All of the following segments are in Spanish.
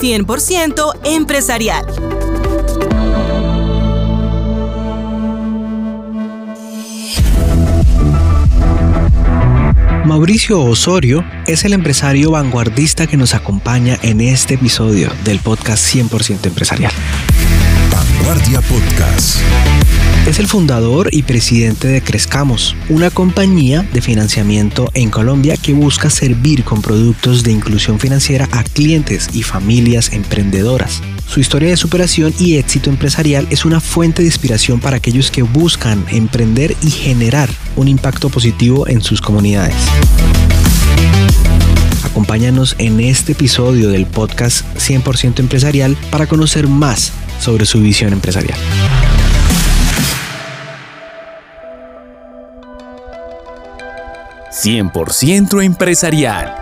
100% empresarial. Mauricio Osorio es el empresario vanguardista que nos acompaña en este episodio del podcast 100% empresarial. Vanguardia Podcast. Es el fundador y presidente de Crezcamos, una compañía de financiamiento en Colombia que busca servir con productos de inclusión financiera a clientes y familias emprendedoras. Su historia de superación y éxito empresarial es una fuente de inspiración para aquellos que buscan emprender y generar un impacto positivo en sus comunidades. Acompáñanos en este episodio del podcast 100% empresarial para conocer más sobre su visión empresarial. ¡100% empresarial!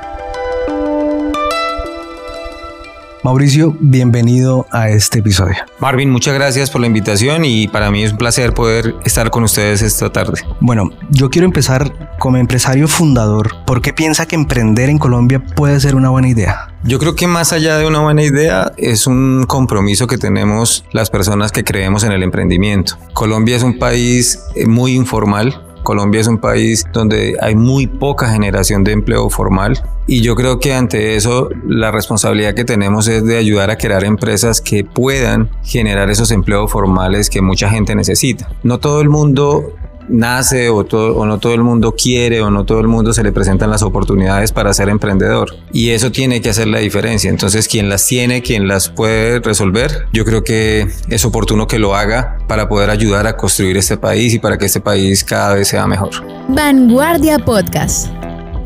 Mauricio, bienvenido a este episodio. Marvin, muchas gracias por la invitación y para mí es un placer poder estar con ustedes esta tarde. Bueno, yo quiero empezar como empresario fundador. ¿Por qué piensa que emprender en Colombia puede ser una buena idea? Yo creo que más allá de una buena idea es un compromiso que tenemos las personas que creemos en el emprendimiento. Colombia es un país eh, muy informal, Colombia es un país donde hay muy poca generación de empleo formal y yo creo que ante eso la responsabilidad que tenemos es de ayudar a crear empresas que puedan generar esos empleos formales que mucha gente necesita. No todo el mundo nace o, o, no todo el mundo quiere o no todo el mundo se le presentan las oportunidades para ser emprendedor. Y eso tiene que hacer la diferencia. Entonces, quien las tiene, quien las puede resolver, yo creo que es oportuno que lo haga para poder ayudar a construir este país y para que este país cada vez sea mejor. Vanguardia Podcast.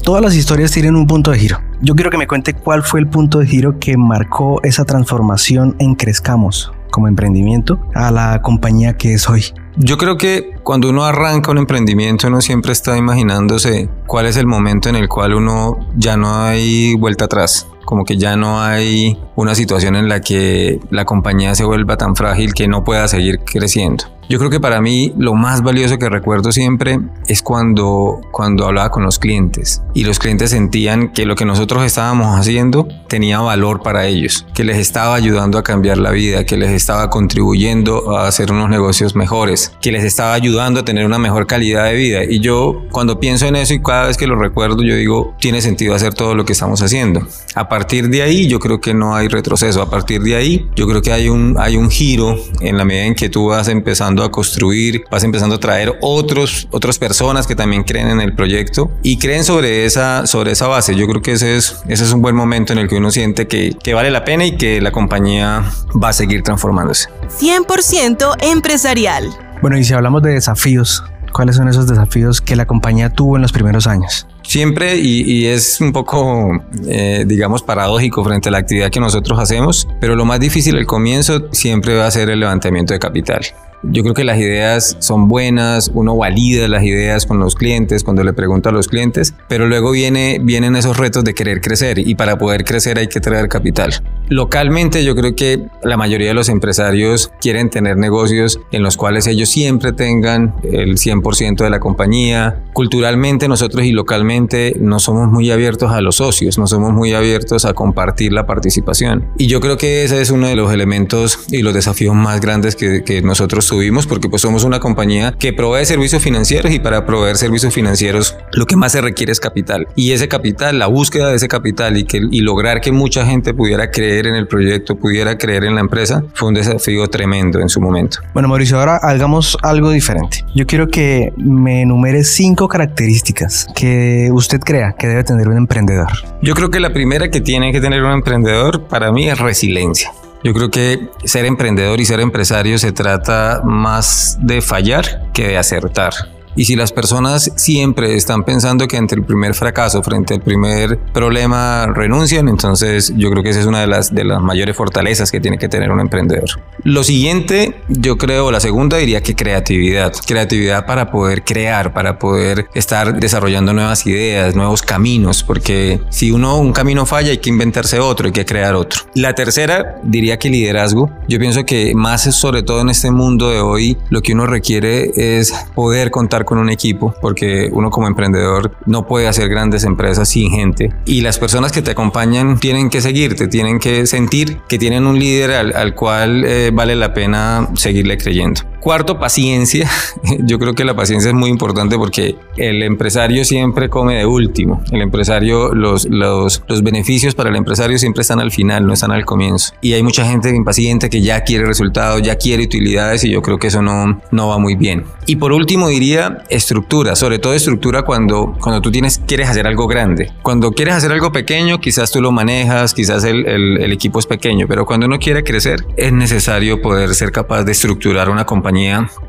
Todas las historias tienen un punto de giro. Yo quiero que me cuente cuál fue el punto de giro que marcó esa transformación en Crezcamos como emprendimiento a la compañía que es hoy. Yo creo que cuando uno arranca un emprendimiento uno siempre está imaginándose cuál es el momento en el cual uno ya no hay vuelta atrás como que ya no hay una situación en la que la compañía se vuelva tan frágil que no pueda seguir creciendo. Yo creo que para mí lo más valioso que recuerdo siempre es cuando, cuando hablaba con los clientes y los clientes sentían que lo que nosotros estábamos haciendo tenía valor para ellos, que les estaba ayudando a cambiar la vida, que les estaba contribuyendo a hacer unos negocios mejores, que les estaba ayudando a tener una mejor calidad de vida. Y yo cuando pienso en eso y cada vez que lo recuerdo, yo digo, tiene sentido hacer todo lo que estamos haciendo. A partir de ahí yo creo que no hay retroceso, a partir de ahí yo creo que hay un, hay un giro en la medida en que tú vas empezando a construir, vas empezando a traer otros, otras personas que también creen en el proyecto y creen sobre esa, sobre esa base. Yo creo que ese es, ese es un buen momento en el que uno siente que, que vale la pena y que la compañía va a seguir transformándose. 100% empresarial. Bueno, y si hablamos de desafíos, ¿cuáles son esos desafíos que la compañía tuvo en los primeros años? Siempre, y, es un poco, eh, digamos, paradójico frente a la actividad que nosotros hacemos, pero lo más difícil al comienzo siempre va a ser el levantamiento de capital. Yo creo que las ideas son buenas, uno valida las ideas con los clientes cuando le pregunta a los clientes, pero luego viene, vienen esos retos de querer crecer y para poder crecer hay que traer capital. Localmente yo creo que la mayoría de los empresarios quieren tener negocios en los cuales ellos siempre tengan el 100% de la compañía. Culturalmente nosotros y localmente no somos muy abiertos a los socios, no somos muy abiertos a compartir la participación. Y yo creo que ese es uno de los elementos y los desafíos más grandes que, que nosotros tuvimos porque pues somos una compañía que provee servicios financieros y para proveer servicios financieros lo que más se requiere es capital. Y ese capital, la búsqueda de ese capital y, que, y lograr que mucha gente pudiera creer en el proyecto, pudiera creer en la empresa, fue un desafío tremendo en su momento. Bueno, Mauricio, ahora hagamos algo diferente. Yo quiero que me enumere cinco características que usted crea que debe tener un emprendedor. Yo creo que la primera que tiene que tener un emprendedor para mí es resiliencia. Yo creo que ser emprendedor y ser empresario se trata más de fallar que de acertar. Y si las personas siempre están pensando que ante el primer fracaso, frente al primer problema, renuncian, entonces yo creo que esa es una de las, de las mayores fortalezas que tiene que tener un emprendedor. Lo siguiente, yo creo, la segunda diría que creatividad. Creatividad para poder crear, para poder estar desarrollando nuevas ideas, nuevos caminos, porque si uno un camino falla hay que inventarse otro, hay que crear otro. La tercera diría que liderazgo. Yo pienso que más sobre todo en este mundo de hoy, lo que uno requiere es poder contar con un equipo, porque uno como emprendedor no puede hacer grandes empresas sin gente. Y las personas que te acompañan tienen que seguirte, tienen que sentir que tienen un líder al, cual eh, vale la pena seguirle creyendo. Cuarto, paciencia. Yo creo que la paciencia es muy importante porque el empresario siempre come de último. El empresario, los, los, los beneficios para el empresario siempre están al final, no están al comienzo. Y hay mucha gente impaciente que ya quiere resultados, ya quiere utilidades y yo creo que eso no, no va muy bien. Y por último diría estructura, sobre todo estructura cuando, cuando tú tienes, quieres hacer algo grande. Cuando quieres hacer algo pequeño, quizás tú lo manejas, quizás el, el, el equipo es pequeño, pero cuando uno quiere crecer, es necesario poder ser capaz de estructurar una compañía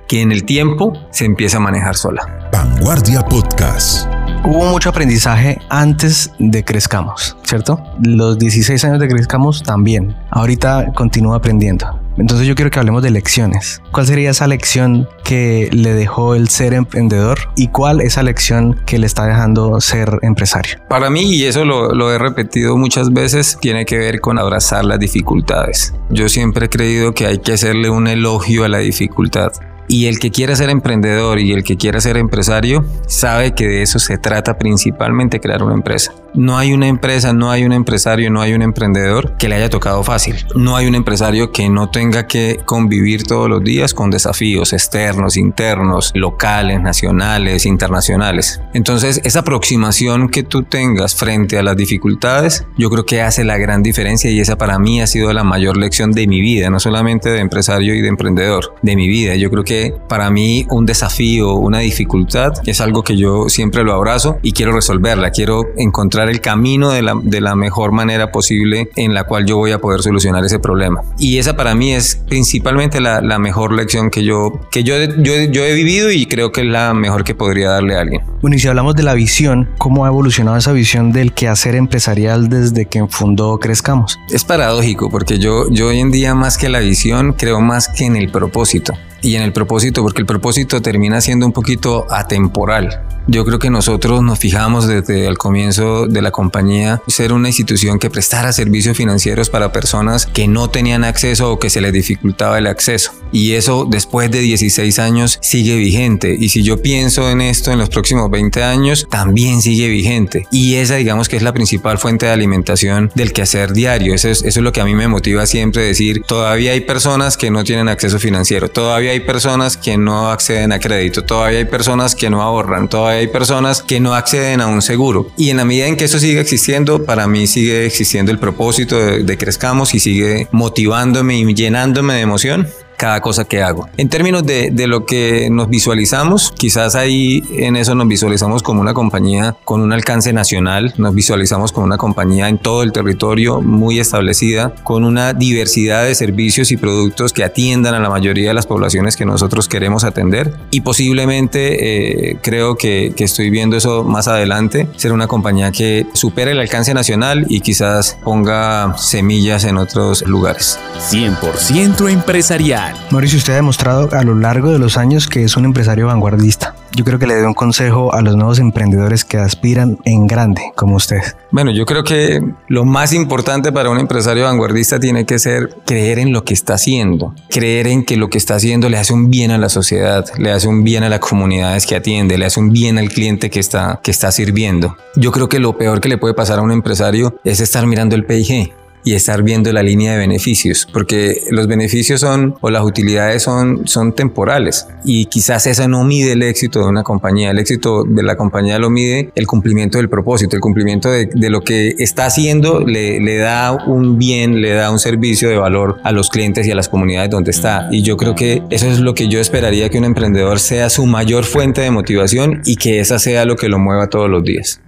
que en el tiempo se empieza a manejar sola. Vanguardia Podcast. Hubo mucho aprendizaje antes de Crezcamos, ¿cierto? Los 16 años de Crezcamos también. Ahorita continúa aprendiendo. Entonces yo quiero que hablemos de lecciones. ¿Cuál sería esa lección que le dejó el ser emprendedor y cuál esa lección que le está dejando ser empresario? Para mí, y eso lo, lo, he repetido muchas veces, tiene que ver con abrazar las dificultades. Yo siempre he creído que hay que hacerle un elogio a la dificultad. Y el que quiera ser emprendedor y el que quiera ser empresario sabe que de eso se trata principalmente crear una empresa. No hay una empresa, no hay un empresario, no hay un emprendedor que le haya tocado fácil. No hay un empresario que no tenga que convivir todos los días con desafíos externos, internos, locales, nacionales, internacionales. Entonces, esa aproximación que tú tengas frente a las dificultades, yo creo que hace la gran diferencia y esa para mí ha sido la mayor lección de mi vida, no solamente de empresario y de emprendedor, de mi vida. Yo creo que para mí un desafío, una dificultad, es algo que yo siempre lo abrazo y quiero resolverla, quiero encontrar el camino de la, de la mejor manera posible en la cual yo voy a poder solucionar ese problema. Y esa para mí es principalmente la, la mejor lección que, yo, que yo, yo, yo he vivido y creo que es la mejor que podría darle a alguien. Bueno, y si hablamos de la visión, ¿cómo ha evolucionado esa visión del quehacer empresarial desde que fundó Crezcamos? Es paradójico porque yo, yo hoy en día más que la visión creo más que en el propósito y en el propósito, porque el propósito termina siendo un poquito atemporal. Yo creo que nosotros nos fijamos desde el comienzo de la compañía ser una institución que prestara servicios financieros para personas que no tenían acceso o que se les dificultaba el acceso. Y eso después de 16 años sigue vigente. Y si yo pienso en esto en los próximos 20 años, también sigue vigente. Y esa digamos que es la principal fuente de alimentación del quehacer diario. Eso es, eso es lo que a mí me motiva siempre decir, todavía hay personas que no tienen acceso financiero, todavía hay personas que no acceden a crédito, todavía hay personas que no ahorran, todavía hay personas que no acceden a un seguro. Y en la medida en que eso sigue existiendo, para mí sigue existiendo el propósito de, de Crezcamos y sigue motivándome y llenándome de emoción cada cosa que hago. En términos de, de, lo que nos visualizamos, quizás ahí en eso nos visualizamos como una compañía con un alcance nacional, nos visualizamos como una compañía en todo el territorio muy establecida, con una diversidad de servicios y productos que atiendan a la mayoría de las poblaciones que nosotros queremos atender y posiblemente eh, creo que, que estoy viendo eso más adelante, ser una compañía que supere el alcance nacional y quizás ponga semillas en otros lugares. 100% empresarial. Mauricio, usted ha demostrado a lo largo de los años que es un empresario vanguardista. Yo creo que le doy un consejo a los nuevos emprendedores que aspiran en grande, como usted. Bueno, yo creo que lo más importante para un empresario vanguardista tiene que ser creer en lo que está haciendo, creer en que lo que está haciendo le hace un bien a la sociedad, le hace un bien a las comunidades que atiende, le hace un bien al cliente que está, que está sirviendo. Yo creo que lo peor que le puede pasar a un empresario es estar mirando el PIG y estar viendo la línea de beneficios, porque los beneficios son o las utilidades son, son temporales y quizás eso no mide el éxito de una compañía. El éxito de la compañía lo mide el cumplimiento del propósito, el cumplimiento de, de lo que está haciendo le, le, da un bien, le da un servicio de valor a los clientes y a las comunidades donde está. Y yo creo que eso es lo que yo esperaría que un emprendedor sea su mayor fuente de motivación y que esa sea lo que lo mueva todos los días.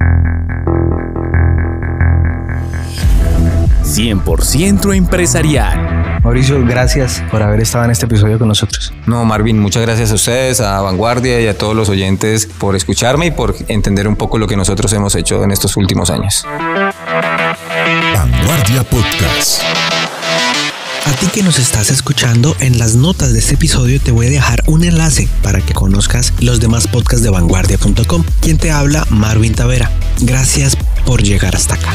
100% empresarial. Mauricio, gracias por haber estado en este episodio con nosotros. No, Marvin, muchas gracias a ustedes, a Vanguardia y a todos los oyentes por escucharme y por entender un poco lo que nosotros hemos hecho en estos últimos años. Vanguardia Podcast. A ti que nos estás escuchando, en las notas de este episodio te voy a dejar un enlace para que conozcas los demás podcasts de vanguardia.com. Quien te habla, Marvin Tavera. Gracias por llegar hasta acá.